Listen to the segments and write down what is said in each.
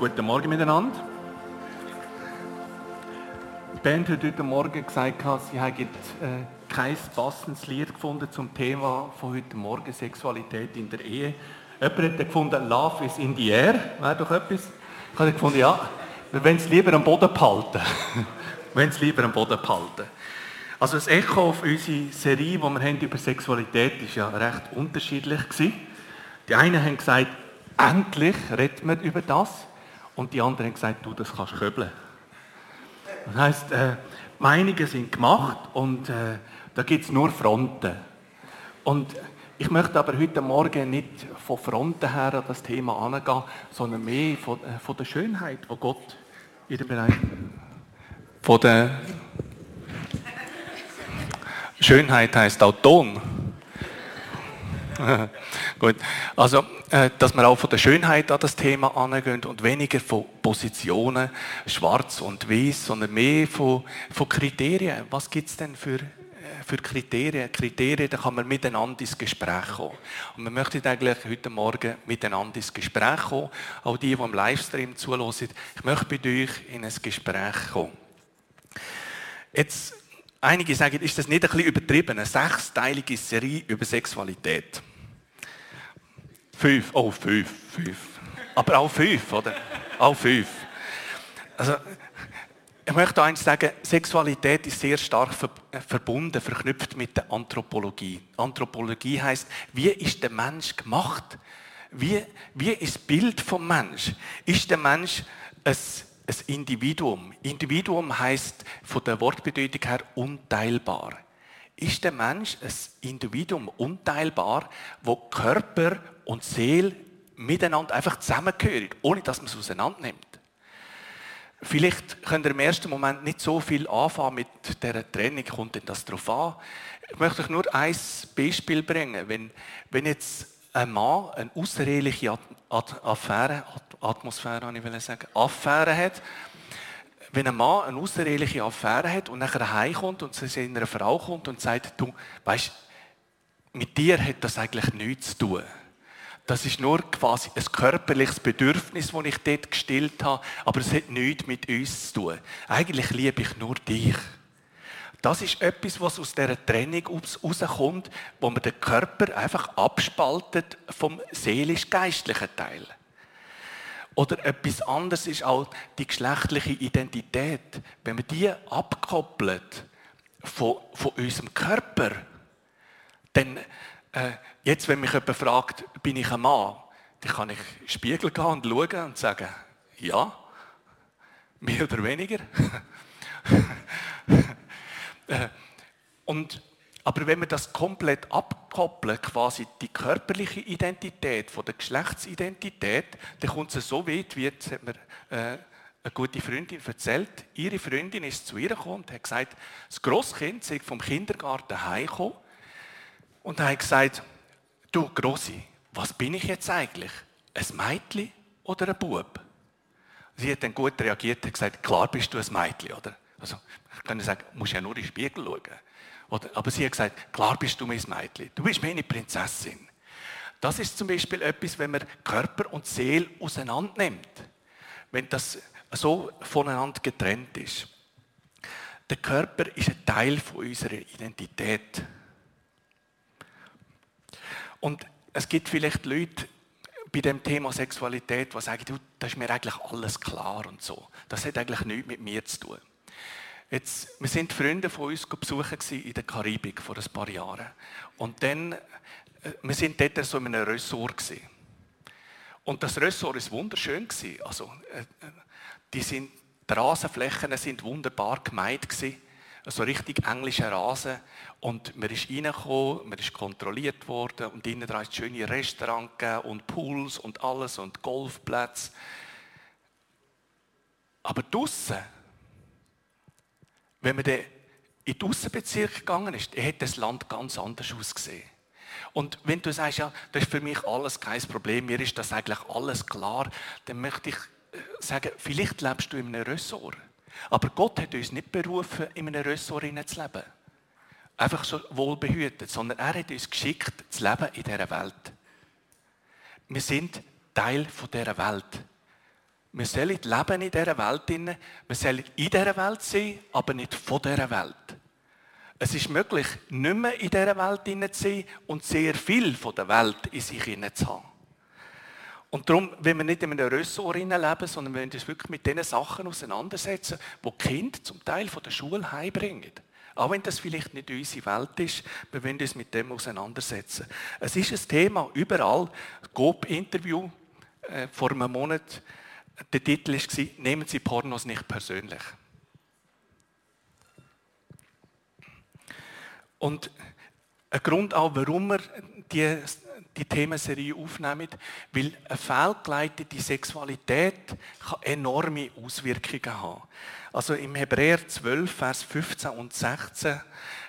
Guten Morgen miteinander. Die Band hat heute Morgen gesagt, sie hätten äh, kein passendes Lied gefunden zum Thema von heute Morgen, Sexualität in der Ehe. Jemand hat gefunden, Love is in the air, wäre doch etwas. Ich habe gefunden, ja, wir wollen es lieber am Boden behalten. wir es lieber am Boden behalten. Also das Echo auf unsere Serie, die wir haben über Sexualität, ist ja recht unterschiedlich gewesen. Die einen haben gesagt, endlich redet man über das. Und die anderen haben gesagt, du, das kannst köbeln. Das heisst, äh, Meinungen sind gemacht und äh, da gibt es nur Fronten. Und ich möchte aber heute Morgen nicht von Fronten her an das Thema angehen, sondern mehr von, äh, von der Schönheit, die Gott in dem Bereich von der Schönheit heißt auch Ton. Gut. Also, äh, dass wir auch von der Schönheit an das Thema angehen und weniger von Positionen, schwarz und weiß, sondern mehr von, von Kriterien. Was gibt es denn für, äh, für Kriterien? Kriterien, da kann man miteinander ins Gespräch kommen. Und wir möchten eigentlich heute Morgen miteinander ins Gespräch kommen. Auch die, die im Livestream zulassen. Ich möchte bei euch in ein Gespräch kommen. Jetzt, einige sagen, ist das nicht ein bisschen übertrieben? Eine sechsteilige Serie über Sexualität. Fünf. Oh, fünf. Fünf. Aber auch fünf, oder? Auch fünf. Also, ich möchte eins sagen, Sexualität ist sehr stark verbunden, verknüpft mit der Anthropologie. Anthropologie heißt, wie ist der Mensch gemacht? Wie, wie ist das Bild vom Mensch? Ist der Mensch ein, ein Individuum? Individuum heißt von der Wortbedeutung her unteilbar. Ist der Mensch ein Individuum unteilbar, wo Körper und Seele miteinander einfach zusammengehören, ohne dass man es auseinander nimmt. Vielleicht könnt ihr im ersten Moment nicht so viel anfangen mit dieser Trennung, kommt denn das darauf an? Ich möchte euch nur ein Beispiel bringen. Wenn, wenn jetzt ein Mann eine außereheliche Affäre, Atmosphäre, ich sagen, Affäre hat, wenn ein Mann eine außereheliche Affäre hat und nachher heimkommt und zu seiner Frau kommt und sagt, du, weißt, mit dir hat das eigentlich nichts zu tun. Das ist nur quasi ein körperliches Bedürfnis, das ich dort gestillt habe, aber es hat nichts mit uns zu tun. Eigentlich liebe ich nur dich. Das ist etwas, was aus dieser Trennung rauskommt, wo man den Körper einfach abspaltet vom seelisch-geistlichen Teil. Oder etwas anderes ist auch die geschlechtliche Identität. Wenn man die abkoppelt von, von unserem Körper, dann äh, jetzt, wenn mich jemand fragt, bin ich ein Mann, dann kann ich in den Spiegel gehen und schauen und sagen, ja, mehr oder weniger. Äh, und, aber wenn wir das komplett abkoppeln, quasi die körperliche Identität von der Geschlechtsidentität, dann kommt es so weit, wie jetzt hat mir äh, eine gute Freundin erzählt, ihre Freundin ist zu ihr gekommen und hat gesagt, das Grosskind sei vom Kindergarten heimgekommen und hat gesagt, du Grossi, was bin ich jetzt eigentlich? Ein Mädchen oder ein Bub? Sie hat dann gut reagiert und gesagt, klar bist du ein Mädchen, oder? Also, ich kann sagen, du musst ja nur in den Spiegel schauen. Aber sie hat gesagt, klar bist du mein Mädchen. Du bist meine Prinzessin. Das ist zum Beispiel etwas, wenn man Körper und Seele auseinander nimmt. Wenn das so voneinander getrennt ist. Der Körper ist ein Teil unserer Identität. Und es gibt vielleicht Leute bei dem Thema Sexualität, die sagen, das ist mir eigentlich alles klar und so. Das hat eigentlich nichts mit mir zu tun. Jetzt, wir sind Freunde von uns besuchen in der Karibik vor ein paar Jahren. Und dann, äh, wir sind dort so in einem Ressort. Und das Ressort ist wunderschön. Also, äh, die, sind, die Rasenflächen sind wunderbar gemeint gewesen so richtig englischer Rasen. Und man ist reingekommen, man ist kontrolliert worden und innen dran ist schöne Restaurants und Pools und alles und Golfplätze. Aber draussen, wenn man dann in den Aussenbezirk gegangen ist, hat das Land ganz anders ausgesehen. Und wenn du sagst, ja, das ist für mich alles kein Problem, mir ist das eigentlich alles klar, dann möchte ich äh, sagen, vielleicht lebst du in einem Ressort. Aber Gott hat uns nicht berufen, in einem Ressort zu leben. Einfach so wohlbehütet, sondern er hat uns geschickt, zu leben in dieser Welt. Wir sind Teil dieser Welt. Wir sollen leben in dieser Welt. Wir sollen in dieser Welt sein, aber nicht von dieser Welt. Es ist möglich, nicht mehr in dieser Welt zu sein und sehr viel von der Welt in sich zu haben. Und darum, wenn wir nicht in einem Ressort leben, sondern wir uns wirklich mit den Sachen auseinandersetzen, die Kinder zum Teil von der Schule heimbringen. Auch wenn das vielleicht nicht unsere Welt ist, wir wollen uns mit dem auseinandersetzen. Es ist ein Thema überall. GOP-Interview äh, vor einem Monat. Der Titel war, nehmen Sie Pornos nicht persönlich. Und ein Grund auch, warum wir die, die Themenserie aufnehmen, weil eine fehlgeleitete Sexualität kann enorme Auswirkungen haben. Also im Hebräer 12, Vers 15 und 16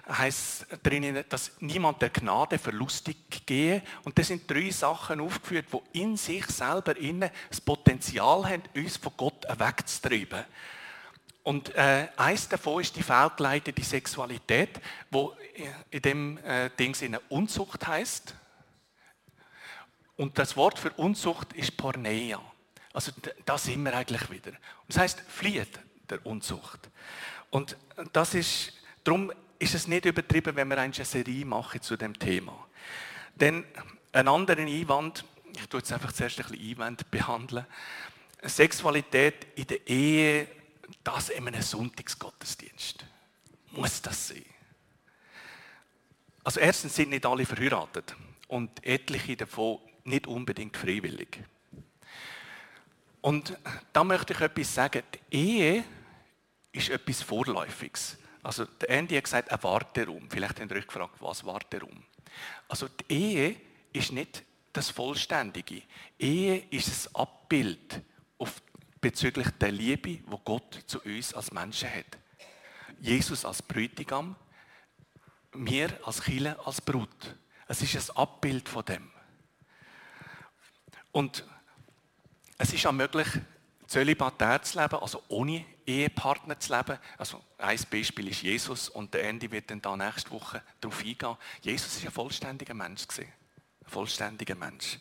heißt drinnen, dass niemand der Gnade verlustig gehe. Und das sind drei Sachen aufgeführt, die in sich selber innen das Potenzial haben, uns von Gott wegzutreiben. Und äh, eins davon ist die fehlgeleitete Sexualität, wo in dem äh, Ding eine Unzucht heißt. Und das Wort für Unzucht ist Porneia. Also da sind wir eigentlich wieder. Und das heißt, flieht der Unzucht. Und das ist, darum ist es nicht übertrieben, wenn wir eine Serie machen zu dem Thema. Denn einen anderen Einwand, ich tue jetzt einfach zuerst ein bisschen Einwand behandeln, Sexualität in der Ehe das in einem Sonntagsgottesdienst. Muss das sein? Also erstens sind nicht alle verheiratet und etliche davon nicht unbedingt freiwillig. Und da möchte ich etwas sagen. Die Ehe ist etwas Vorläufiges. Also der Andy hat gesagt, ein Warteraum. Vielleicht habt ihr euch gefragt, was Warteraum? Also die Ehe ist nicht das Vollständige. Ehe ist ein Abbild auf bezüglich der Liebe, wo Gott zu uns als Menschen hat. Jesus als Bräutigam, wir als Chile als Brut. Es ist ein Abbild von dem. Und es ist auch möglich, zölibatär zu leben, also ohne Ehepartner zu leben. Also ein Beispiel ist Jesus und der Andy wird dann da nächste Woche darauf eingehen. Jesus ist ein vollständiger Mensch Ein vollständiger Mensch.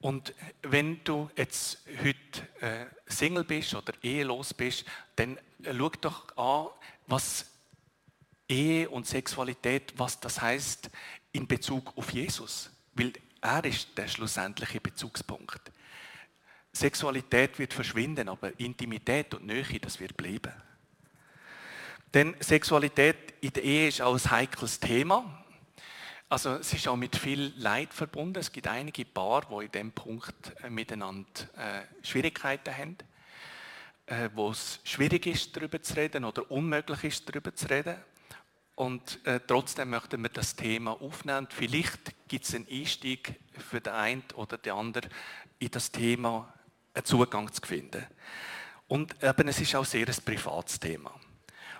Und wenn du jetzt heute äh, Single bist oder ehelos bist, dann äh, schau doch an, was Ehe und Sexualität, was das heißt in Bezug auf Jesus. Weil er ist der schlussendliche Bezugspunkt. Sexualität wird verschwinden, aber Intimität und Nähe, das wird bleiben. Denn Sexualität in der Ehe ist auch ein heikles Thema. Also es ist auch mit viel Leid verbunden. Es gibt einige Paare, die in diesem Punkt äh, miteinander äh, Schwierigkeiten haben, äh, wo es schwierig ist, darüber zu reden oder unmöglich ist, darüber zu reden. Und trotzdem möchten wir das Thema aufnehmen. Vielleicht gibt es einen Einstieg für den einen oder den anderen, in das Thema einen Zugang zu finden. Und eben, es ist auch sehr ein privates Thema.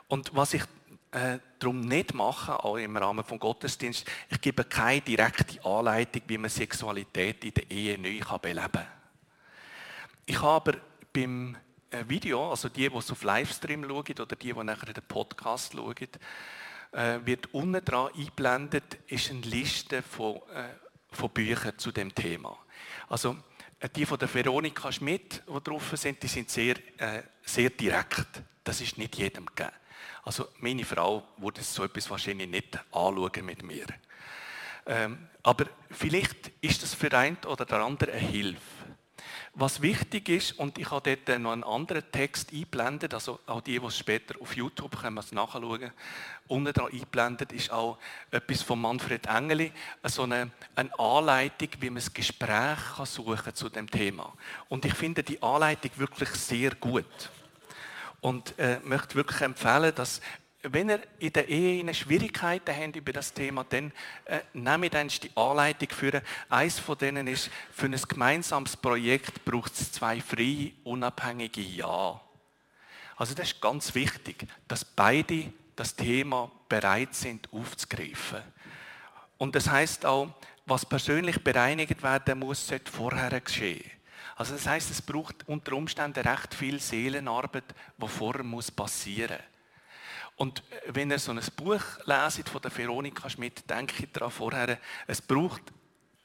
Und was ich äh, darum nicht machen, auch im Rahmen des Gottesdienst. Ich gebe keine direkte Anleitung, wie man Sexualität in der Ehe neu beleben kann. Ich habe aber beim äh, Video, also die, die es auf Livestream schauen oder die, die nachher den Podcast schauen, äh, wird unten dran eingeblendet, ist eine Liste von, äh, von Büchern zu dem Thema. Also die von der Veronika Schmidt, die drauf sind, die sind sehr, äh, sehr direkt. Das ist nicht jedem gegeben. Also meine Frau würde so etwas wahrscheinlich nicht anschauen mit mir. Ähm, aber vielleicht ist das für einen oder der andere eine Hilfe. Was wichtig ist, und ich habe dort noch einen anderen Text eingeblendet, also auch die, die es später auf YouTube können es nachschauen, unten dran eingeblendet ist auch etwas von Manfred Engeli, so eine, eine Anleitung, wie man ein Gespräch kann suchen zu dem Thema. Und ich finde die Anleitung wirklich sehr gut. Und äh, möchte wirklich empfehlen, dass wenn ihr in der Ehe Schwierigkeiten habt über das Thema, dann äh, nehmt dann die Anleitung für. Eins von denen ist, für ein gemeinsames Projekt braucht es zwei freie, unabhängige Ja. Also das ist ganz wichtig, dass beide das Thema bereit sind aufzugreifen. Und das heißt auch, was persönlich bereinigt werden muss, sollte vorher geschehen. Also das heißt, es braucht unter Umständen recht viel Seelenarbeit, die vorher passieren muss. Und äh, wenn ihr so ein Buch leset von der Veronika Schmidt, denke ich daran vorher, es braucht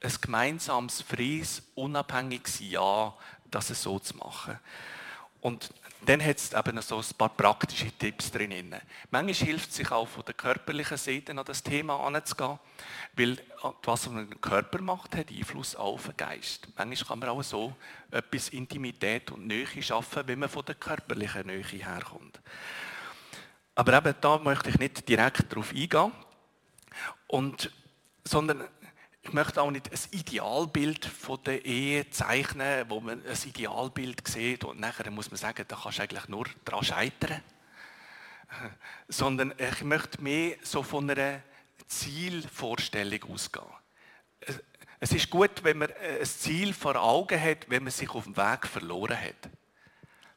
ein gemeinsames, freies, unabhängiges Ja, das so zu machen. Und dann hat es eben so ein paar praktische Tipps drin. Manchmal hilft es sich auch von der körperlichen Seite an das Thema anzugehen, weil was man den Körper macht, hat Einfluss auf den Geist. Manchmal kann man auch so etwas Intimität und Nähe schaffen, wenn man von der körperlichen Nähe herkommt. Aber eben da möchte ich nicht direkt darauf eingehen, und, sondern ich möchte auch nicht ein Idealbild von der Ehe zeichnen, wo man ein Idealbild sieht und nachher muss man sagen, da kannst du eigentlich nur daran scheitern. Sondern ich möchte mehr so von einer Zielvorstellung ausgehen. Es ist gut, wenn man ein Ziel vor Augen hat, wenn man sich auf dem Weg verloren hat.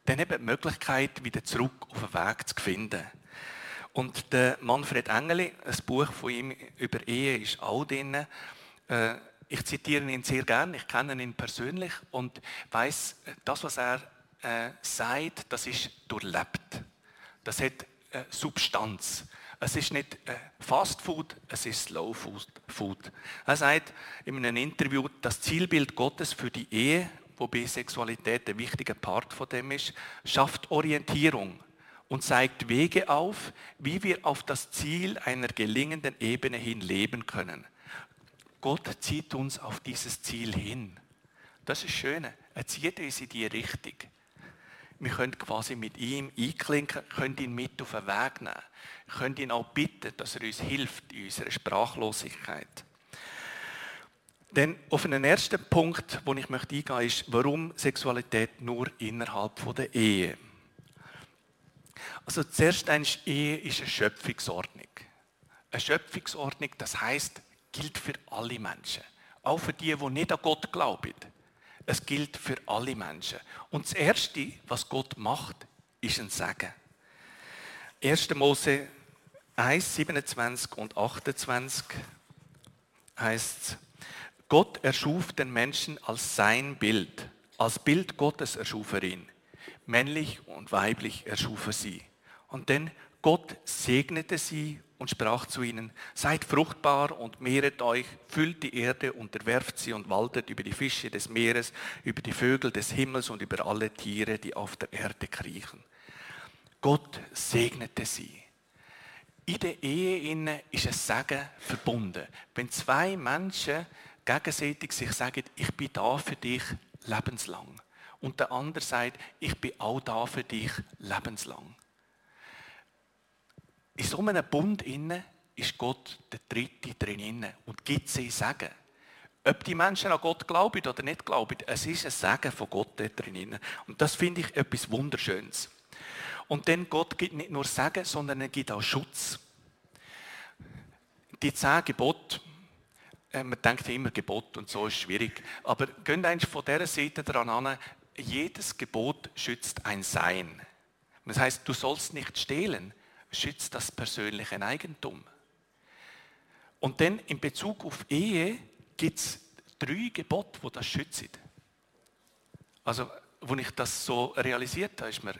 Dann eben die Möglichkeit, wieder zurück auf den Weg zu finden. Und der Manfred Engeli, ein Buch von ihm über Ehe ist auch drin. Äh, ich zitiere ihn sehr gern, ich kenne ihn persönlich und weiß, das, was er äh, sagt, das ist durchlebt. Das hat äh, Substanz. Es ist nicht Fast Food, es ist Slow Food. Er sagt in einem Interview, das Zielbild Gottes für die Ehe, wobei Sexualität ein wichtiger Part von dem ist, schafft Orientierung und zeigt Wege auf, wie wir auf das Ziel einer gelingenden Ebene hin leben können. Gott zieht uns auf dieses Ziel hin. Das ist schön. Er zieht uns in die Richtung. Wir können quasi mit ihm einklinken, können ihn mit auf den Weg nehmen, können ihn auch bitten, dass er uns hilft in unserer Sprachlosigkeit. Denn auf einen ersten Punkt, wo ich möchte eingehen, ist, warum Sexualität nur innerhalb der Ehe. Also zuerst eine Ehe ist eine Schöpfungsordnung. Eine Schöpfungsordnung, das heißt, gilt für alle Menschen. Auch für die, die nicht an Gott glauben. Es gilt für alle Menschen. Und das Erste, was Gott macht, ist ein Segen. 1. Mose 1, 27 und 28 heißt Gott erschuf den Menschen als sein Bild. Als Bild Gottes erschuf er ihn. Männlich und weiblich erschuf er sie. Und dann Gott segnete sie und sprach zu ihnen, seid fruchtbar und mehret euch, füllt die Erde, unterwerft sie und waltet über die Fische des Meeres, über die Vögel des Himmels und über alle Tiere, die auf der Erde kriechen. Gott segnete sie. In der Ehe ist ein Segen verbunden. Wenn zwei Menschen gegenseitig sich sagen, ich bin da für dich lebenslang. Und der andere sagt, ich bin auch da für dich lebenslang in so einem Bund innen ist Gott der Dritte drin und gibt sie Sagen. Ob die Menschen an Gott glauben oder nicht glauben, es ist ein Sagen von Gott dort drin. Und das finde ich etwas Wunderschönes. Und denn Gott gibt nicht nur Sagen, sondern er gibt auch Schutz. Die zehn Gebote, äh, man denkt immer Gebot und so ist schwierig, aber gehen eigentlich von dieser Seite daran an, jedes Gebot schützt ein Sein. Das heißt, du sollst nicht stehlen, schützt das persönliche Eigentum. Und dann in Bezug auf Ehe gibt es drei Gebote, die das schützen. Also, als ich das so realisiert habe, ist mir,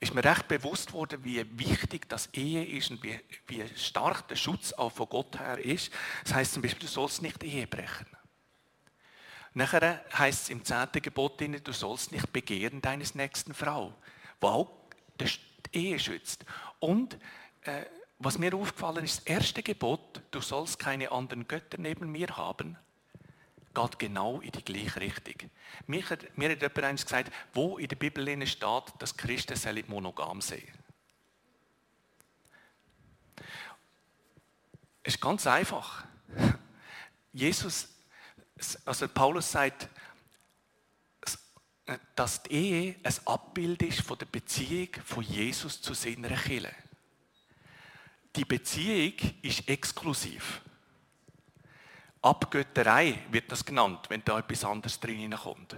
ist mir recht bewusst worden, wie wichtig das Ehe ist und wie, wie stark der Schutz auch von Gott her ist. Das heißt zum Beispiel, du sollst nicht Ehe brechen. Nachher heißt es im zehnten Gebot, du sollst nicht begehren deines nächsten Frau, wo auch der Ehe schützt. Und äh, was mir aufgefallen ist, das erste Gebot, du sollst keine anderen Götter neben mir haben, geht genau in die gleiche Richtung. Mir hat, mir hat jemand eins gesagt, wo in der Bibel steht, dass Christen monogam sein Es ist ganz einfach. Jesus, also Paulus sagt, dass die Ehe ein Abbild ist von der Beziehung von Jesus zu seiner Kirche. Die Beziehung ist exklusiv. Abgötterei wird das genannt, wenn da etwas anderes drin kommt.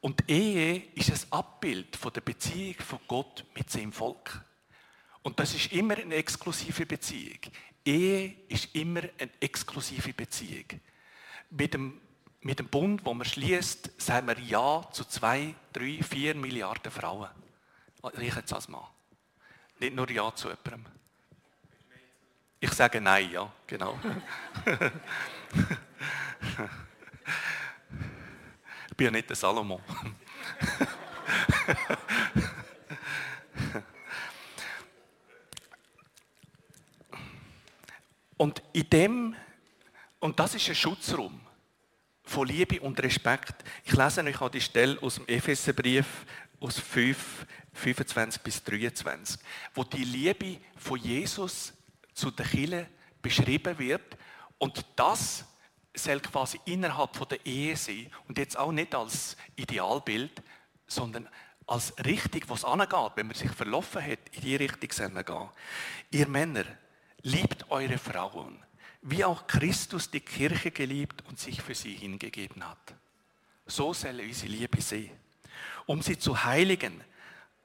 Und Ehe ist ein Abbild von der Beziehung von Gott mit seinem Volk. Und das ist immer eine exklusive Beziehung. Ehe ist immer eine exklusive Beziehung. Mit dem mit dem Bund, wo man schließt, sagen wir Ja zu zwei, drei, vier Milliarden Frauen. Ich jetzt als Mann. Nicht nur Ja zu jemandem. Ich sage Nein, ja, genau. Ich bin ja nicht der Salomo. und in dem, und das ist ein Schutzraum von Liebe und Respekt. Ich lese euch an die Stelle aus dem Epheserbrief aus 5, 25 bis 23, wo die Liebe von Jesus zu der Kirche beschrieben wird und das soll quasi innerhalb von der Ehe sein und jetzt auch nicht als Idealbild, sondern als Richtung, was angeht, wenn man sich verlaufen hat, in die Richtung gehen. Ihr Männer, liebt eure Frauen, wie auch Christus die Kirche geliebt und sich für sie hingegeben hat. So soll unsere Liebe sein, um sie zu heiligen,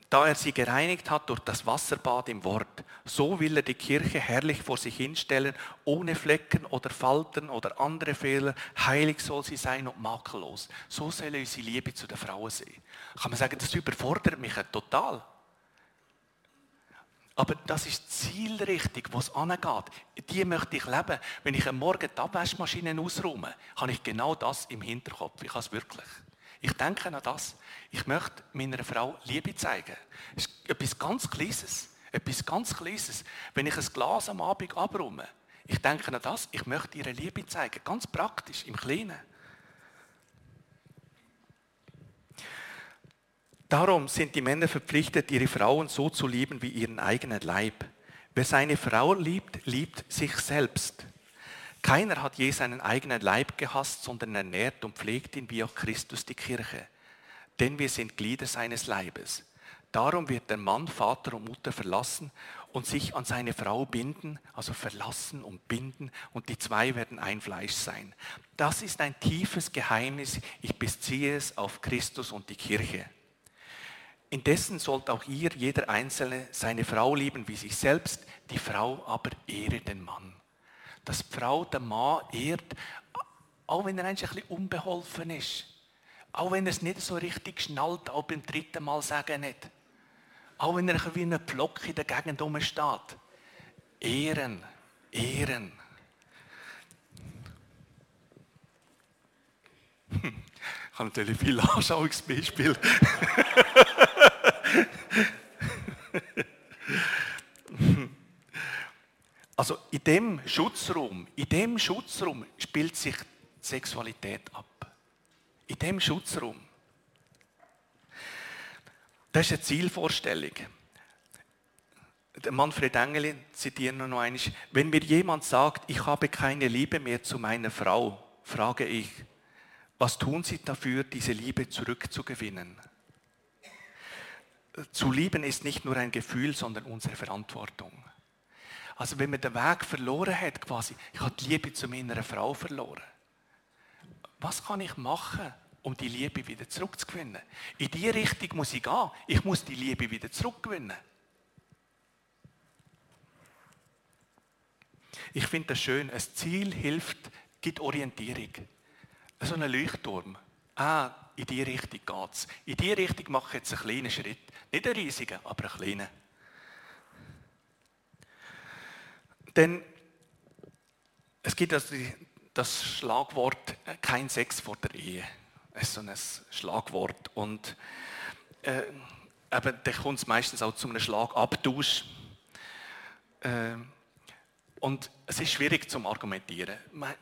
da er sie gereinigt hat durch das Wasserbad im Wort. So will er die Kirche herrlich vor sich hinstellen, ohne Flecken oder Falten oder andere Fehler. Heilig soll sie sein und makellos. So soll unsere Liebe zu den Frauen sein. Kann man sagen, das überfordert mich total. Aber das ist zielrichtig, wo es angeht. Die möchte ich leben. Wenn ich am Morgen die Abwaschmaschine ausräume, habe ich genau das im Hinterkopf. Ich habe es wirklich. Ich denke an das. Ich möchte meiner Frau Liebe zeigen. Das ist etwas ganz Kleines. Etwas ganz Kleines. Wenn ich ein Glas am Abend abräume, ich denke an das. Ich möchte ihre Liebe zeigen. Ganz praktisch, im Kleinen. Darum sind die Männer verpflichtet, ihre Frauen so zu lieben wie ihren eigenen Leib. Wer seine Frau liebt, liebt sich selbst. Keiner hat je seinen eigenen Leib gehasst, sondern ernährt und pflegt ihn wie auch Christus die Kirche. Denn wir sind Glieder seines Leibes. Darum wird der Mann Vater und Mutter verlassen und sich an seine Frau binden, also verlassen und binden, und die zwei werden ein Fleisch sein. Das ist ein tiefes Geheimnis. Ich beziehe es auf Christus und die Kirche. Indessen sollt auch ihr, jeder Einzelne, seine Frau lieben wie sich selbst, die Frau aber ehre den Mann. Dass die Frau den Mann ehrt, auch wenn er ein bisschen unbeholfen ist. Auch wenn er es nicht so richtig schnallt, auch beim dritten Mal sagen nicht. Auch wenn er wie ein Pflock in der Gegend rumsteht. Ehren, ehren. Ich habe natürlich viele Anschauungsbeispiele. Also in dem Schutzraum, in dem Schutzraum spielt sich Sexualität ab. In dem Schutzraum. Das ist eine Zielvorstellung. Manfred Engel zitiert noch einmal, wenn mir jemand sagt, ich habe keine Liebe mehr zu meiner Frau, frage ich, was tun Sie dafür, diese Liebe zurückzugewinnen? Zu lieben ist nicht nur ein Gefühl, sondern unsere Verantwortung. Also wenn man den Weg verloren hat, quasi, ich habe die Liebe zu meiner Frau verloren. Was kann ich machen, um die Liebe wieder zurückzugewinnen? In die Richtung muss ich gehen. Ich muss die Liebe wieder zurückgewinnen. Ich finde das schön. Ein Ziel hilft, gibt Orientierung. So ein Leuchtturm. Ah, in die Richtung geht es. In die Richtung mache ich jetzt einen kleinen Schritt. Nicht einen riesigen, aber einen kleinen. Denn es gibt also das Schlagwort äh, kein Sex vor der Ehe. Das ist so ein Schlagwort. Und äh, eben, da kommt es meistens auch zu einem Schlagabtausch. Äh, und es ist schwierig zum Argumentieren.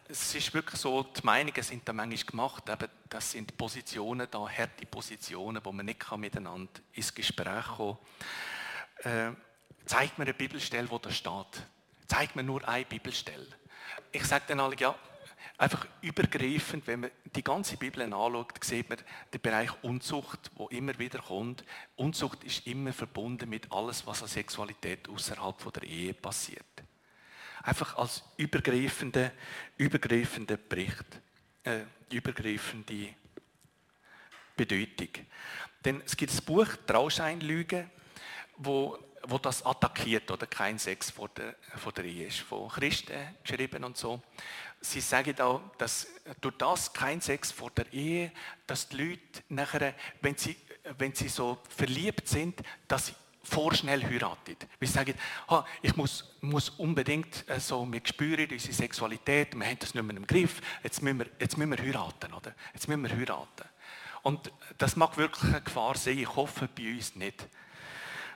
Es ist wirklich so, die Meinungen sind da manchmal gemacht, eben, das sind Positionen da, harte Positionen, wo man nicht kann miteinander ins Gespräch kommen kann. Äh, zeigt mir eine Bibelstelle, wo das steht. Zeigt mir nur eine Bibelstelle. Ich sage dann alle, ja, einfach übergreifend, wenn man die ganze Bibel anschaut, sieht man den Bereich Unzucht, wo immer wieder kommt. Unzucht ist immer verbunden mit alles, was an Sexualität außerhalb der Ehe passiert einfach als übergreifende, übergreifende Bericht, äh, übergreifende Bedeutung. Denn es gibt das Buch Trauscheinlüge, wo, wo das attackiert, oder kein Sex vor der, vor der Ehe ist, von Christen geschrieben und so. Sie sagen auch, dass durch das kein Sex vor der Ehe, dass die Leute nachher, wenn sie, wenn sie so verliebt sind, dass sie vorschnell heiratet. Wir sagen, ich muss, muss unbedingt äh, so, wir spüren unsere Sexualität, wir haben das nicht mehr im Griff, jetzt müssen wir, jetzt müssen wir heiraten, oder? Jetzt müssen wir heiraten. Und das mag wirklich eine Gefahr sein. Ich hoffe bei uns nicht.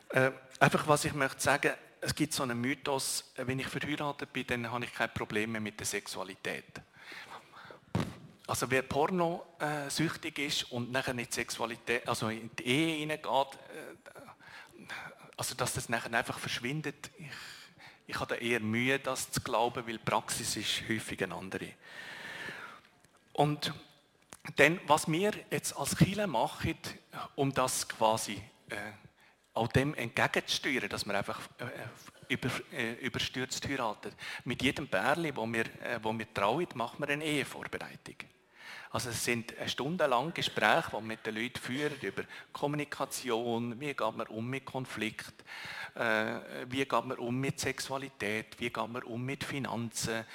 Äh, einfach, was ich möchte sagen, es gibt so einen Mythos, wenn ich verheiratet bin, dann habe ich keine Probleme mit der Sexualität. Also wer Porno äh, ist und nachher die Sexualität, also in die Ehe hineingeht, äh, also dass das nachher einfach verschwindet, ich, ich habe da eher Mühe, das zu glauben, weil Praxis ist häufig eine andere. Und dann, was wir jetzt als Kirche machen, um das quasi äh, auch dem entgegenzusteuern, dass wir einfach äh, über, äh, überstürzt heiraten. Mit jedem Bärli, wo wir, äh, wo wir trauen, machen wir eine Ehevorbereitung. Also es sind stundenlang Gespräche, die wir mit den Leuten führen über Kommunikation, wie geht man um mit Konflikt, äh, wie geht man um mit Sexualität, wie geht man um mit Finanzen, äh,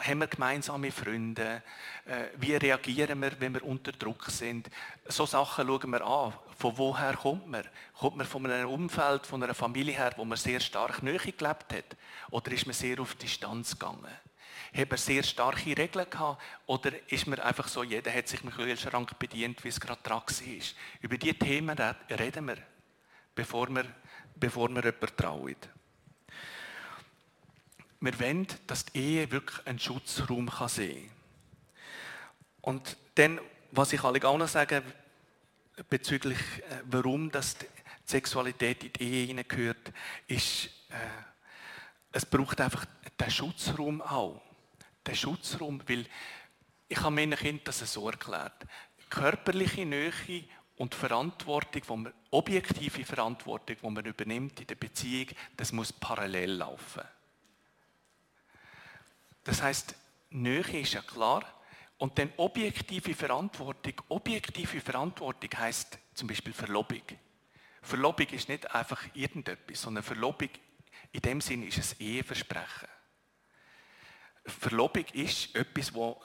haben wir gemeinsame Freunde, äh, wie reagieren wir, wenn wir unter Druck sind. So Sachen schauen wir an. Von woher kommt man? Kommt man von einem Umfeld, von einer Familie her, wo man sehr stark Nähe gelebt hat? Oder ist man sehr auf Distanz gegangen? Hat man sehr starke Regeln gehabt? Oder ist man einfach so, jeder hat sich im Kühlschrank bedient, wie es gerade dran war? Über diese Themen reden wir, bevor wir, bevor wir jemanden trauen. Wir wollen, dass die Ehe wirklich einen Schutzraum kann sehen kann. Und dann, was ich alle auch noch sagen bezüglich, äh, warum das die Sexualität in die Ehe hineingehört, ist, äh, es braucht einfach den Schutzraum auch den Schutzraum, weil ich habe meinen Kindern das so erklärt. Körperliche Nähe und Verantwortung, wo man, objektive Verantwortung, die man übernimmt in der Beziehung, das muss parallel laufen. Das heißt, Nähe ist ja klar. Und dann objektive Verantwortung. Objektive Verantwortung heißt zum Beispiel Verlobung. Verlobung ist nicht einfach irgendetwas, sondern Verlobung in dem Sinn ist es Eheversprechen. Verlobung ist etwas, wo,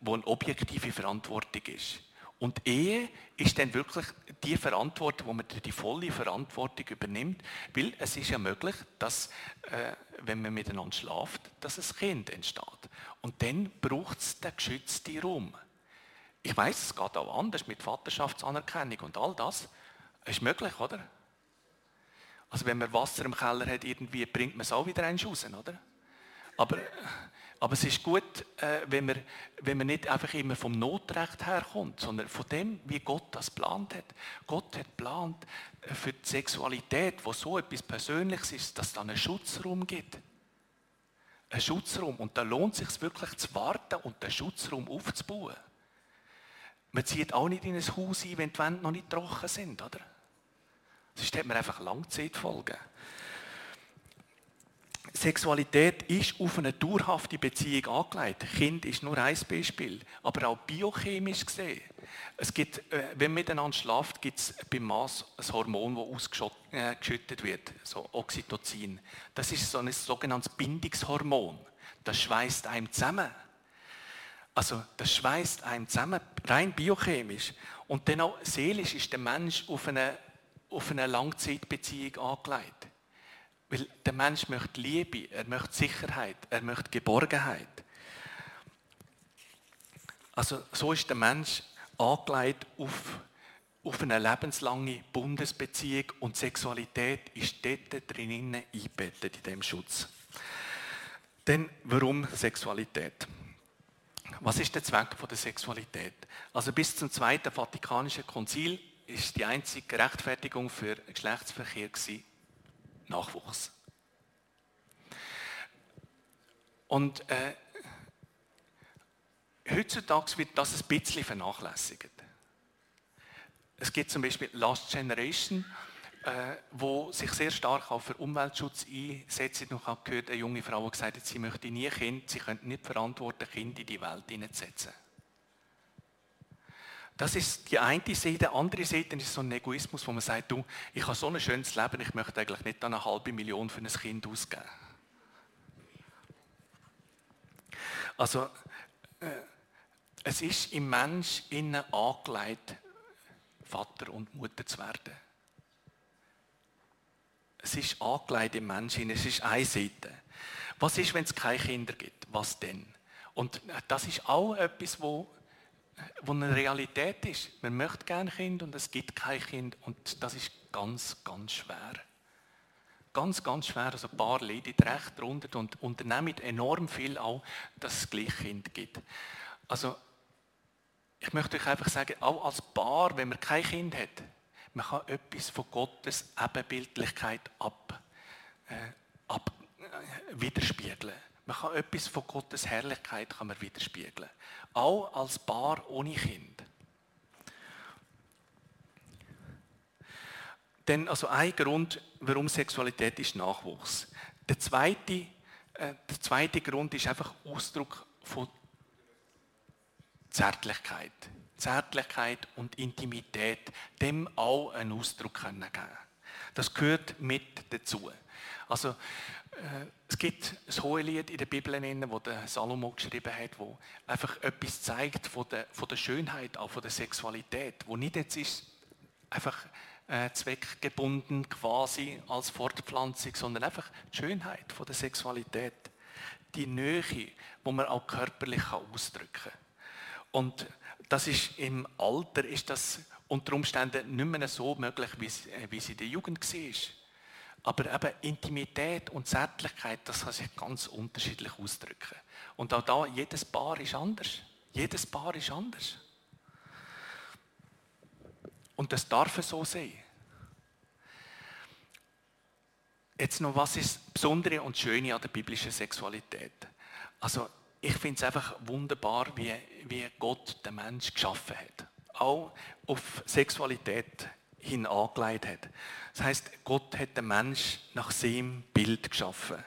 wo eine objektive Verantwortung ist. Und Ehe ist dann wirklich die Verantwortung, wo man die volle Verantwortung übernimmt, weil es ist ja möglich, dass, äh, wenn man miteinander schlaft, dass ein Kind entsteht. Und dann braucht es den geschützten Raum. Ich weiß, es geht auch anders mit Vaterschaftsanerkennung und all das. Ist möglich, oder? Also wenn man Wasser im Keller hat, irgendwie bringt man es auch wieder eins oder? Aber aber es ist gut, äh, wenn, man, wenn man nicht einfach immer vom Notrecht herkommt, sondern von dem, wie Gott das plant hat. Gott hat plant äh, für die Sexualität, wo so etwas Persönliches ist, dass es da einen Schutzraum gibt. Ein Schutzraum. Und da lohnt es sich wirklich zu warten und den Schutzraum aufzubauen. Man zieht auch nicht in ein Haus ein, wenn die Wände noch nicht trocken sind, oder? Sonst hat man einfach Langzeitfolgen. Sexualität ist auf eine dauerhafte Beziehung angelegt. Kind ist nur ein Beispiel, aber auch biochemisch gesehen. Es gibt, äh, wenn man miteinander schlaft, gibt es beim Maß ein Hormon, das ausgeschüttet wird, so Oxytocin. Das ist so ein sogenanntes Bindungshormon. Das schweißt einem zusammen. Also das schweißt einem zusammen, rein biochemisch. Und dann auch seelisch ist der Mensch auf eine, auf eine Langzeitbeziehung angelegt. Weil der Mensch möchte Liebe, er möchte Sicherheit, er möchte Geborgenheit. Also so ist der Mensch angelegt auf, auf eine lebenslange Bundesbeziehung und Sexualität ist dort drinnen eingebettet in dem Schutz. Denn warum Sexualität? Was ist der Zweck der Sexualität? Also bis zum Zweiten Vatikanischen Konzil ist die einzige Rechtfertigung für Geschlechtsverkehr Nachwuchs. Und äh, heutzutage wird das ein bisschen vernachlässigt. Es gibt zum Beispiel Last Generation, äh, wo sich sehr stark auch für Umweltschutz einsetzt. Ich habe gehört, eine junge Frau, die gesagt hat, sie möchte nie Kind, sie könnte nicht verantworten, Kinder in die Welt hineinzusetzen. Das ist die eine Seite. Die andere Seite ist so ein Egoismus, wo man sagt, du, ich habe so ein schönes Leben, ich möchte eigentlich nicht eine halbe Million für ein Kind ausgeben. Also, äh, es ist im Mensch innen angelegt, Vater und Mutter zu werden. Es ist angelegt im Menschen, es ist eine Seite. Was ist, wenn es keine Kinder gibt? Was denn? Und das ist auch etwas, wo wo eine Realität ist. Man möchte gerne Kind und es gibt kein Kind und das ist ganz, ganz schwer. Ganz, ganz schwer. Also ein paar leiden recht darunter und unternehmen enorm viel auch, dass es gleich Kind gibt. Also ich möchte euch einfach sagen, auch als Paar, wenn man kein Kind hat, man kann etwas von Gottes Ebenbildlichkeit ab, äh, ab äh, widerspiegeln. Man kann etwas von Gottes Herrlichkeit kann man widerspiegeln. Auch als Paar ohne Kind. Denn also ein Grund, warum Sexualität ist Nachwuchs. Der zweite, äh, der zweite Grund ist einfach Ausdruck von Zärtlichkeit. Zärtlichkeit und Intimität, dem auch einen Ausdruck geben können. Das gehört mit dazu. Also es gibt ein Hohelied in der Bibel, das Salomo geschrieben hat, wo einfach etwas zeigt von der, von der Schönheit, auch von der Sexualität, wo nicht jetzt ist, einfach äh, zweckgebunden quasi als Fortpflanzung, sondern einfach die Schönheit von der Sexualität. Die Nähe, wo man auch körperlich ausdrücken kann. Und das ist im Alter ist das unter Umständen nicht mehr so möglich, wie es, äh, wie es in der Jugend war. Aber eben Intimität und Zärtlichkeit, das kann sich ganz unterschiedlich ausdrücken. Und auch da, jedes Paar ist anders. Jedes Paar ist anders. Und das darf so sein. Jetzt noch, was ist das Besondere und Schöne an der biblischen Sexualität? Also, ich finde es einfach wunderbar, wie, wie Gott den Mensch geschaffen hat. Auch auf Sexualität hin angelegt hat. Das heißt, Gott hat den Mensch nach seinem Bild geschaffen.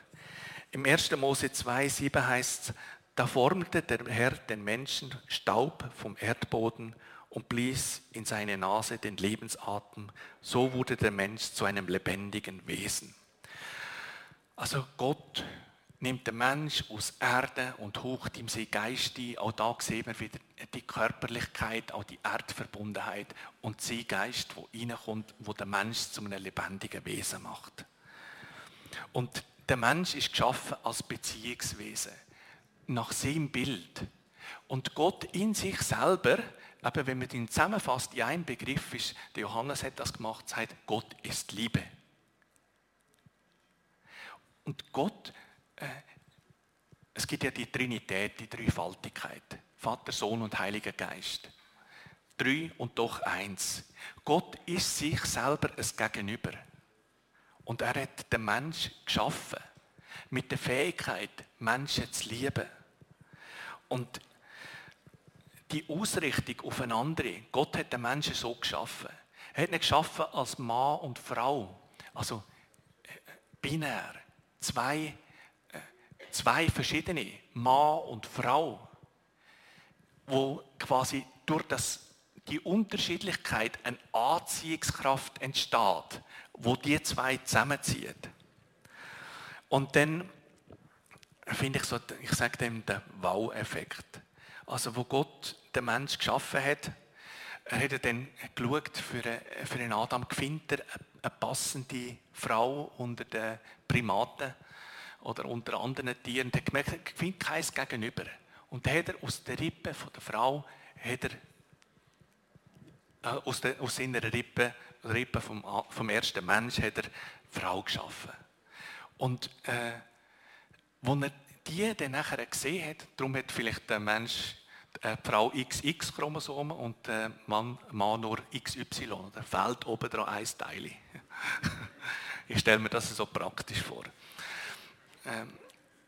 Im 1. Mose 2,7 heißt es, da formte der Herr den Menschen Staub vom Erdboden und blies in seine Nase den Lebensatem. So wurde der Mensch zu einem lebendigen Wesen. Also Gott nimmt den Mensch aus Erde und hocht ihm seinen Geist ein. Auch da sehen wir wieder die Körperlichkeit, auch die Erdverbundenheit und sein Geist, wo reinkommt, wo der Mensch zu einem lebendigen Wesen macht. Und der Mensch ist geschaffen als Beziehungswesen, nach seinem Bild. Und Gott in sich selber, eben wenn man ihn zusammenfasst in einem Begriff ist, der Johannes hat das gemacht, sagt, Gott ist Liebe. Und Gott es gibt ja die Trinität, die Dreifaltigkeit. Vater, Sohn und Heiliger Geist. Drei und doch eins. Gott ist sich selber ein Gegenüber. Und er hat den Mensch geschaffen. Mit der Fähigkeit, Menschen zu lieben. Und die Ausrichtung auf einen anderen. Gott hat den Menschen so geschaffen. Er hat ihn geschaffen als Mann und Frau. Also äh, binär. Zwei zwei verschiedene, Mann und Frau, wo quasi durch das, die Unterschiedlichkeit eine Anziehungskraft entsteht, wo die zwei zusammenzieht. Und dann finde ich so, ich sage dem den Wow-Effekt. Also wo Gott den Mensch geschaffen hat, er hat dann geschaut, für, für einen Adam findet er eine passende Frau unter den Primaten oder unter anderen Tieren, der gemerkt, er findet kein Gegenüber. Und dann hat er aus der Rippe von der Frau, hat er, äh, aus, der, aus seiner Rippe, Rippe vom, vom ersten Mensch, hat er Frau geschaffen. Und äh, als er die dann nachher gesehen hat, darum hat vielleicht der Mensch äh, die Frau XX-Chromosomen und der Mann, Mann nur XY. Da fehlt oben dran ein Teil. ich stelle mir das so praktisch vor. Ähm,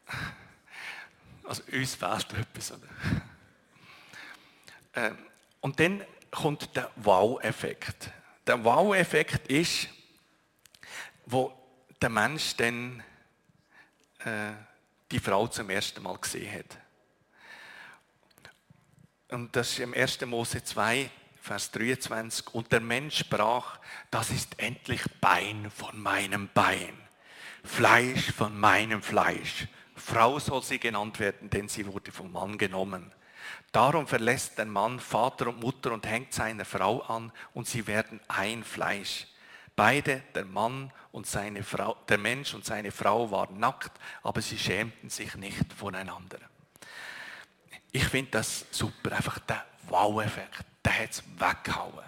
also uns fehlt etwas. Ähm, und dann kommt der Wow-Effekt. Der Wow-Effekt ist, wo der Mensch dann äh, die Frau zum ersten Mal gesehen hat. Und das ist im 1. Mose 2, Vers 23. Und der Mensch sprach, das ist endlich Bein von meinem Bein Fleisch von meinem Fleisch. Frau soll sie genannt werden, denn sie wurde vom Mann genommen. Darum verlässt der Mann Vater und Mutter und hängt seine Frau an und sie werden ein Fleisch. Beide, der Mann und seine Frau, der Mensch und seine Frau waren nackt, aber sie schämten sich nicht voneinander. Ich finde das super, einfach der Wow-Effekt. Der hat es weggehauen.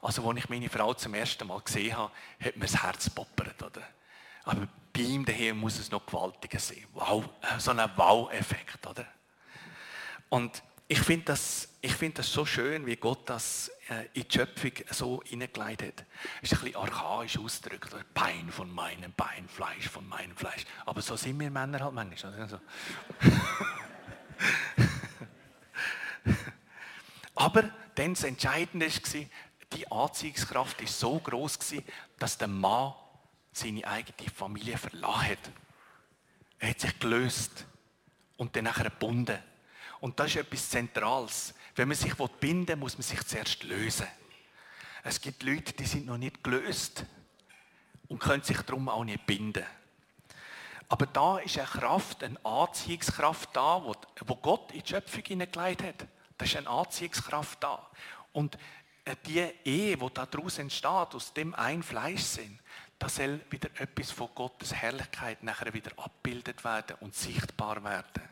Also, als ich meine Frau zum ersten Mal gesehen habe, hat mir das Herz poppert, oder? Aber bei ihm daheim muss es noch gewaltiger sein. Wow, äh, so ein Wow-Effekt, oder? Und ich finde das, find das so schön, wie Gott das äh, in die Schöpfung so hineingeleitet hat. Es ist ein bisschen archaisch ausgedrückt. Bein von meinem Bein, Fleisch von meinem Fleisch. Aber so sind wir Männer halt manchmal. Also. Aber dann das Entscheidende war, die Anziehungskraft war so groß, dass der Mann seine eigene Familie verlassen hat. Er hat sich gelöst und dann nachher gebunden. Und das ist etwas Zentrales. Wenn man sich binden will, muss man sich zuerst lösen. Es gibt Leute, die sind noch nicht gelöst und können sich darum auch nicht binden. Aber da ist eine Kraft, eine Anziehungskraft da, wo Gott in die Schöpfung hineingelegt hat. Da ist eine Anziehungskraft da. Und die Ehe, die daraus entsteht, aus dem ein Fleisch sind, da soll wieder etwas von Gottes Herrlichkeit nachher wieder abbildet werden und sichtbar werden.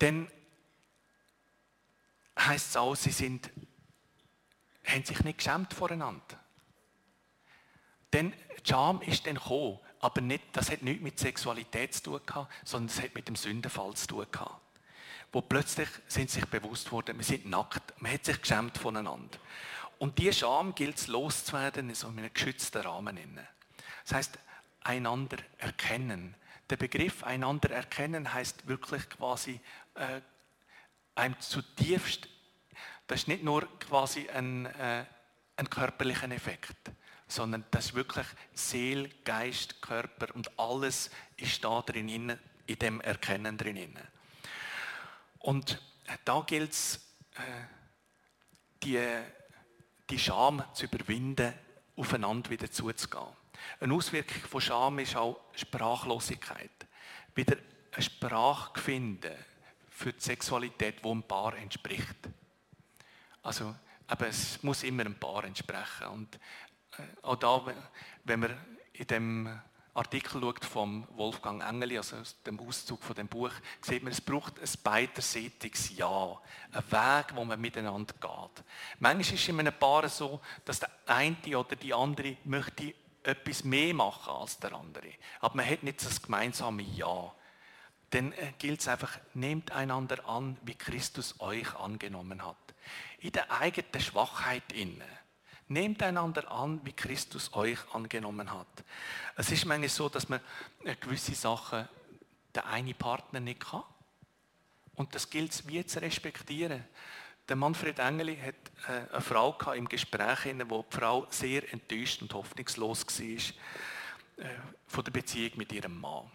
Denn heißt es auch, sie sind, haben sich nicht geschämt voreinander. Denn Scham ist dann gekommen, aber nicht, das hat nichts mit Sexualität zu tun gehabt, sondern es hat mit dem Sündenfall zu tun gehabt. Wo plötzlich sind sich bewusst worden, wir sind nackt, man hat sich geschämt voneinander. Und diese Scham gilt es loszuwerden in so einem geschützten Rahmen. Das heißt, einander erkennen. Der Begriff einander erkennen heißt wirklich quasi äh, einem zutiefst, das ist nicht nur quasi ein, äh, ein körperlicher Effekt, sondern das ist wirklich Seele, Geist, Körper und alles ist da drin, in dem Erkennen drin. Und da gilt es, äh, die die Scham zu überwinden, aufeinander wieder zuzugehen. Eine Auswirkung von Scham ist auch Sprachlosigkeit. Wieder eine Sprache finden für die Sexualität, die einem Paar entspricht. Also, aber es muss immer einem Paar entsprechen. Und äh, auch da, wenn man in dem Artikel schaut vom Wolfgang Engeli, also aus dem Auszug von dem Buch, sieht man, es braucht ein beiderseitiges Ja, ein Weg, wo man miteinander geht. Manchmal ist es in einem Paar so, dass der eine oder die andere möchte etwas mehr machen als der andere, aber man hat nicht das gemeinsame Ja. Dann äh, gilt es einfach, nehmt einander an, wie Christus euch angenommen hat. In der eigenen Schwachheit innen Nehmt einander an, wie Christus euch angenommen hat. Es ist manchmal so, dass man gewisse Sachen der eine Partner nicht kann. Und das gilt es wie zu respektieren. Der Manfred Engeli hat äh, eine Frau im Gespräch, wo die Frau sehr enttäuscht und hoffnungslos war äh, von der Beziehung mit ihrem Mann.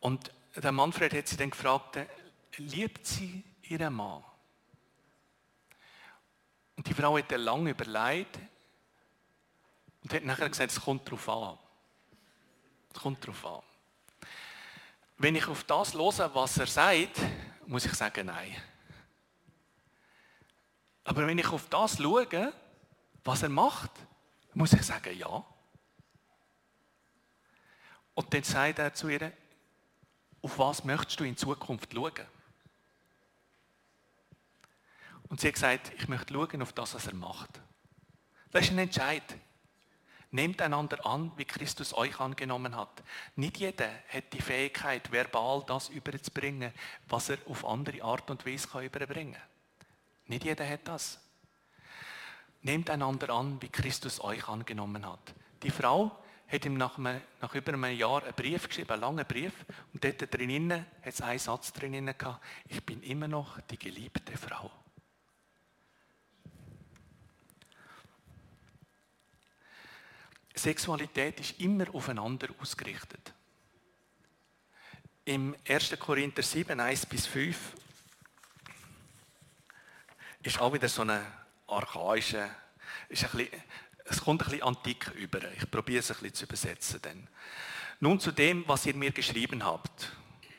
Und der Manfred hat sie dann gefragt, liebt sie ihren Mann? Und die Frau hat lange überlegt und hat nachher gesagt, es kommt darauf an. Es kommt darauf an. Wenn ich auf das höre, was er sagt, muss ich sagen, nein. Aber wenn ich auf das schaue, was er macht, muss ich sagen, ja. Und dann sagt er zu ihr, auf was möchtest du in Zukunft schauen? Und sie hat gesagt, ich möchte schauen auf das, was er macht. Das ist ein Entscheid. Nehmt einander an, wie Christus euch angenommen hat. Nicht jeder hat die Fähigkeit, verbal das überzubringen, was er auf andere Art und Weise kann überbringen kann. Nicht jeder hat das. Nehmt einander an, wie Christus euch angenommen hat. Die Frau hat ihm nach, einem, nach über einem Jahr einen Brief geschrieben, einen langen Brief, und dort drinnen hat es einen Satz drinnen gehabt, ich bin immer noch die geliebte Frau. Sexualität ist immer aufeinander ausgerichtet. Im 1. Korinther 7, 1 bis 5 ist auch wieder so eine archaische, ist ein bisschen, es kommt ein bisschen antik über. Ich probiere es ein bisschen zu übersetzen. Dann. Nun zu dem, was ihr mir geschrieben habt.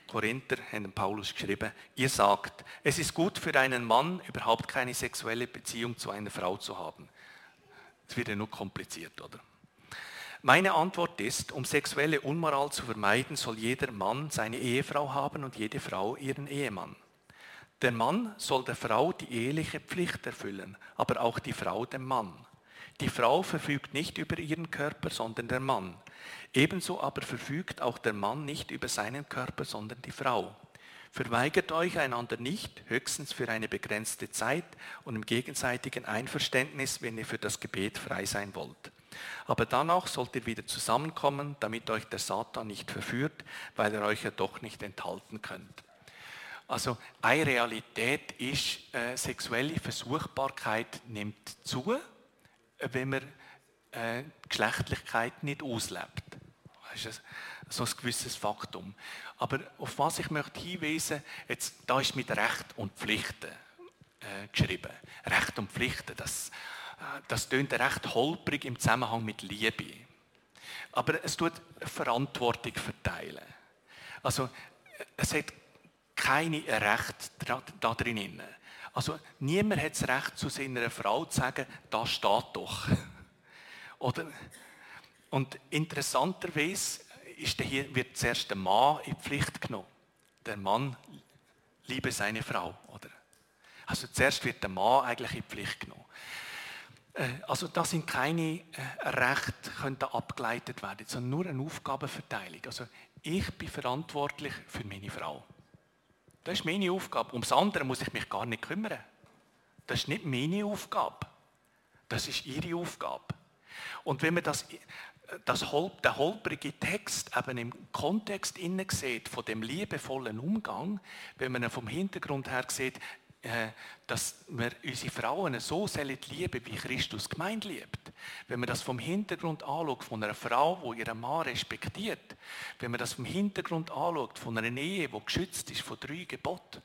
Korinther haben Paulus geschrieben, ihr sagt, es ist gut für einen Mann, überhaupt keine sexuelle Beziehung zu einer Frau zu haben. Das wird ja nur kompliziert, oder? Meine Antwort ist, um sexuelle Unmoral zu vermeiden, soll jeder Mann seine Ehefrau haben und jede Frau ihren Ehemann. Der Mann soll der Frau die eheliche Pflicht erfüllen, aber auch die Frau dem Mann. Die Frau verfügt nicht über ihren Körper, sondern der Mann. Ebenso aber verfügt auch der Mann nicht über seinen Körper, sondern die Frau. Verweigert euch einander nicht, höchstens für eine begrenzte Zeit und im gegenseitigen Einverständnis, wenn ihr für das Gebet frei sein wollt. Aber danach sollt ihr wieder zusammenkommen, damit euch der Satan nicht verführt, weil er euch ja doch nicht enthalten könnt. Also eine Realität ist, äh, sexuelle Versuchbarkeit nimmt zu, wenn man äh, Geschlechtlichkeit nicht auslebt. Das ist so ein gewisses Faktum. Aber auf was ich möchte hinweisen, jetzt, da ist mit Recht und Pflichten äh, geschrieben. Recht und Pflichten, das, das tönt recht holprig im Zusammenhang mit Liebe. Aber es tut Verantwortung verteilen. Also es hat keine Recht da drin. Also niemand hat das Recht, zu seiner Frau zu sagen, da steht doch. Oder, und interessanterweise ist hier, wird zuerst der Mann in die Pflicht genommen. Der Mann liebe seine Frau. Oder? Also zuerst wird der Mann eigentlich in die Pflicht genommen. Äh, also da sind keine äh, Rechte können abgeleitet werden, sondern nur eine Aufgabenverteilung. Also ich bin verantwortlich für meine Frau. Das ist meine Aufgabe. Ums andere muss ich mich gar nicht kümmern. Das ist nicht meine Aufgabe. Das ist ihre Aufgabe. Und wenn man das, das, der holprige Text eben im Kontext innen sieht, von dem liebevollen Umgang, wenn man ihn vom Hintergrund her sieht, äh, dass wir unsere Frauen so lieben, wie Christus gemeint liebt. Wenn man das vom Hintergrund anschaut, von einer Frau, die ihren Mann respektiert, wenn man das vom Hintergrund anschaut, von einer Ehe, die geschützt ist von drei Geboten,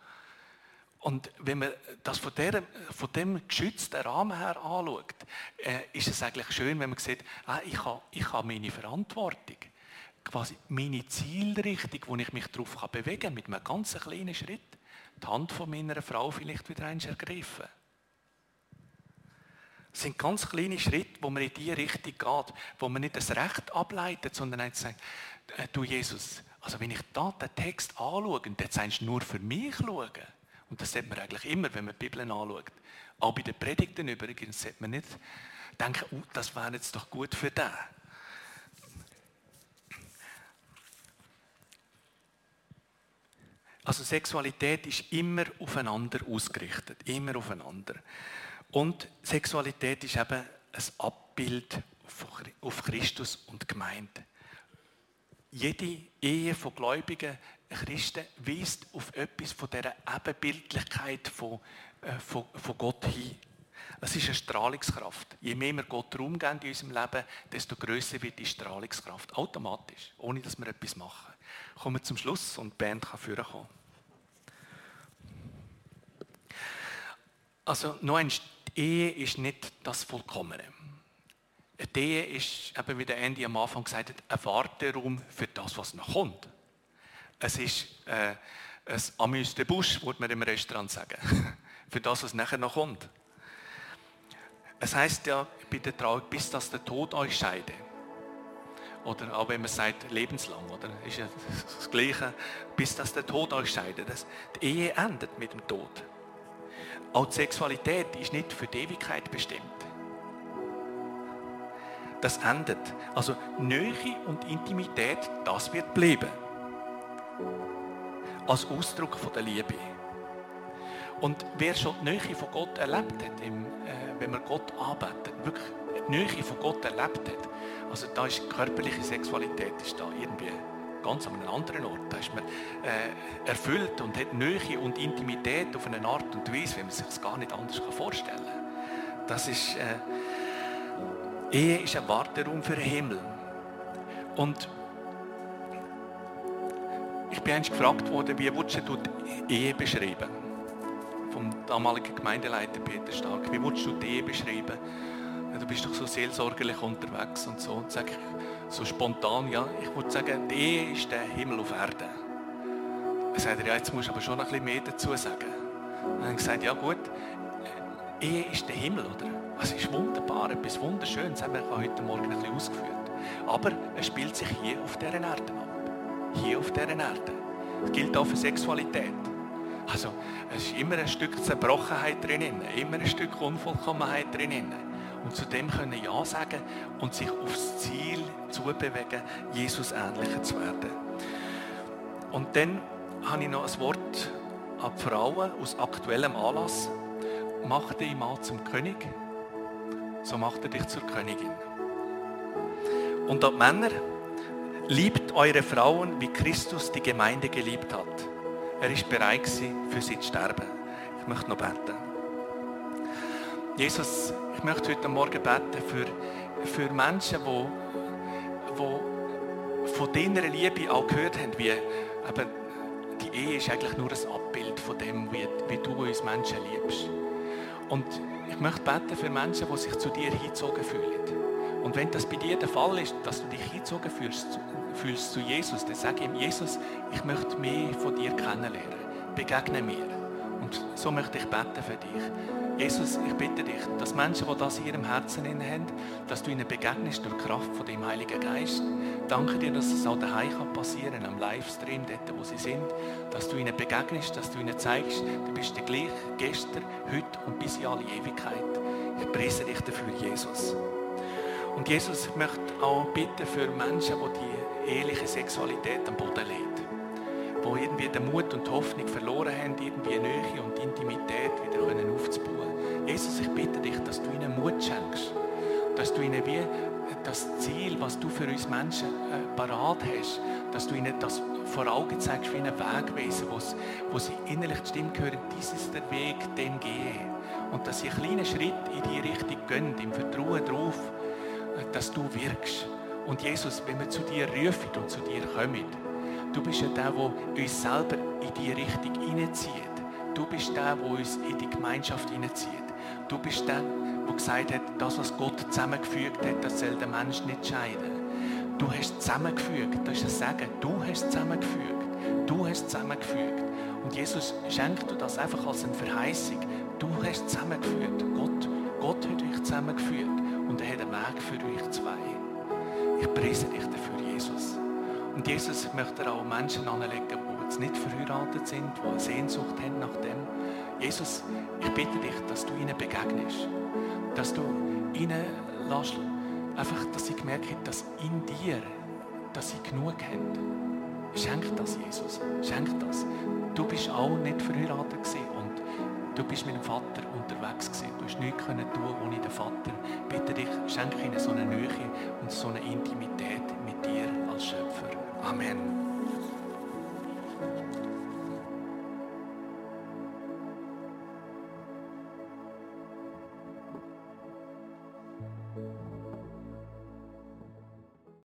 und wenn man das von, der, von dem geschützten Rahmen her anschaut, äh, ist es eigentlich schön, wenn man sieht, ah, ich, habe, ich habe meine Verantwortung, quasi meine Zielrichtung, wo ich mich darauf bewegen kann, mit einem ganz kleinen Schritt die Hand von meiner Frau vielleicht wieder eins ergriffen. Es sind ganz kleine Schritte, wo man in die Richtung geht, wo man nicht das Recht ableitet, sondern einfach sagt, äh, du Jesus, also wenn ich da den Text anschaue, und jetzt sagst du nur für mich schauen, und das sieht man eigentlich immer, wenn man die Bibel anschaut. Auch bei den Predigten übrigens sieht man nicht denken, oh, das wäre jetzt doch gut für den. Also Sexualität ist immer aufeinander ausgerichtet, immer aufeinander. Und Sexualität ist eben ein Abbild auf Christus und Gemeinde. Jede Ehe von gläubigen Christen weist auf etwas von dieser Ebenbildlichkeit von, äh, von, von Gott hin. Es ist eine Strahlungskraft. Je mehr wir Gott Raum geben in unserem Leben, desto größer wird die Strahlungskraft. Automatisch, ohne dass wir etwas machen. Kommen wir zum Schluss und die Band kann vorkommen. Also noch einmal, die Ehe ist nicht das Vollkommene. Die Ehe ist, eben wie der Andy am Anfang gesagt hat, ein Warteraum für das, was noch kommt. Es ist äh, ein Amuse Bouche, würde man im Restaurant sagen, für das, was nachher noch kommt. Es heißt ja bei der bis dass der Tod euch scheide. Oder auch wenn man sagt, lebenslang, oder? Ist ja das Gleiche, bis dass der Tod euch scheidet. die Ehe endet mit dem Tod. Auch die Sexualität ist nicht für die Ewigkeit bestimmt. Das endet. Also Nähe und Intimität, das wird bleiben. Als Ausdruck von der Liebe. Und wer schon die Nähe von Gott erlebt hat, äh, wenn man Gott arbeitet, wirklich die Nähe von Gott erlebt hat, also da ist körperliche Sexualität ist da irgendwie ganz an einem anderen Ort. Da ist man äh, erfüllt und hat Nähe und Intimität auf eine Art und Weise, wie man sich es gar nicht anders vorstellen kann. Das ist, äh, Ehe ist ein Warteraum für den Himmel. Und ich bin einst gefragt worden, wie würdest du Ehe beschreiben? Vom damaligen Gemeindeleiter Peter Stark. Wie würdest du die Ehe beschreiben? Du bist doch so seelsorgerlich unterwegs und so. Und sage ich, so spontan, ja, ich würde sagen, die Ehe ist der Himmel auf Erden. Er sagt, ja, jetzt musst du aber schon ein bisschen mehr dazu sagen. Und dann gesagt, ja gut, Ehe ist der Himmel, oder? Es ist wunderbar, etwas Wunderschönes, haben wir heute Morgen ein bisschen ausgeführt. Aber es spielt sich hier auf dieser Erde ab. Hier auf dieser Erde. Das gilt auch für Sexualität. Also, es ist immer ein Stück Zerbrochenheit drin, immer ein Stück Unvollkommenheit drin. Und zu dem können Ja sagen und sich aufs Ziel zubewegen, Jesus ähnlicher zu werden. Und dann habe ich noch ein Wort an die Frauen aus aktuellem Anlass. Mach dich mal zum König, so macht er dich zur Königin. Und an die Männer, liebt eure Frauen, wie Christus die Gemeinde geliebt hat. Er ist bereit für sie zu sterben. Ich möchte noch beten. Jesus, ich möchte heute Morgen beten für, für Menschen, die, die von deiner Liebe auch gehört haben, wie eben, die Ehe ist eigentlich nur ein Abbild von dem, wie, wie du uns Menschen liebst. Und ich möchte beten für Menschen, die sich zu dir hingezogen fühlen. Und wenn das bei dir der Fall ist, dass du dich hingezogen fühlst, fühlst zu Jesus, dann sag ihm, Jesus, ich möchte mehr von dir kennenlernen. Begegne mir. Und so möchte ich beten für dich. Jesus, ich bitte dich, dass Menschen, die das hier im Herzen haben, dass du ihnen begegnest durch die Kraft von dem Heiligen Geist. Danke dir, dass es auch daheim passieren kann am Livestream, dort, wo sie sind. Dass du ihnen begegnest, dass du ihnen zeigst, du bist der gleich gestern, heute und bis in alle Ewigkeit. Ich preise dich dafür, Jesus. Und Jesus, ich möchte auch bitten für Menschen, die die eheliche Sexualität am Boden legt die irgendwie den Mut und die Hoffnung verloren haben, irgendwie Nähe und Intimität wieder aufzubauen. Jesus, ich bitte dich, dass du ihnen Mut schenkst, dass du ihnen wie das Ziel, was du für uns Menschen äh, parat hast, dass du ihnen das vor Augen zeigst wie einen Wegweisen, wo sie innerlich die Stimme hören, dies ist der Weg, den gehe. Und dass sie einen kleinen Schritt in die Richtung gehen, im Vertrauen darauf, äh, dass du wirkst. Und Jesus, wenn wir zu dir rufen und zu dir kommen, Du bist ja der, der uns selber in die Richtung hineinzieht. Du bist der, der uns in die Gemeinschaft hineinzieht. Du bist der, der gesagt hat, das, was Gott zusammengefügt hat, das soll der Mensch nicht scheiden. Du hast zusammengefügt. Das ist ein Sagen. Du hast zusammengefügt. Du hast zusammengefügt. Und Jesus schenkt dir das einfach als eine Verheißung. Du hast zusammengefügt. Gott, Gott hat euch zusammengeführt. Und er hat einen Weg für euch zwei. Ich preise dich dafür, Jesus. Und Jesus möchte auch Menschen anlegen, die jetzt nicht verheiratet sind, die eine Sehnsucht haben nach dem. Jesus, ich bitte dich, dass du ihnen begegnest. Dass du ihnen lässt, einfach, dass sie gemerkt haben, dass in dir, dass sie genug haben. Schenk das, Jesus. Schenk das. Du bist auch nicht verheiratet gewesen und du bist mit dem Vater unterwegs gewesen. Du hast nichts können tun ohne den Vater. Bitte dich, schenk ihnen so eine Nähe und so eine Intimität Amen.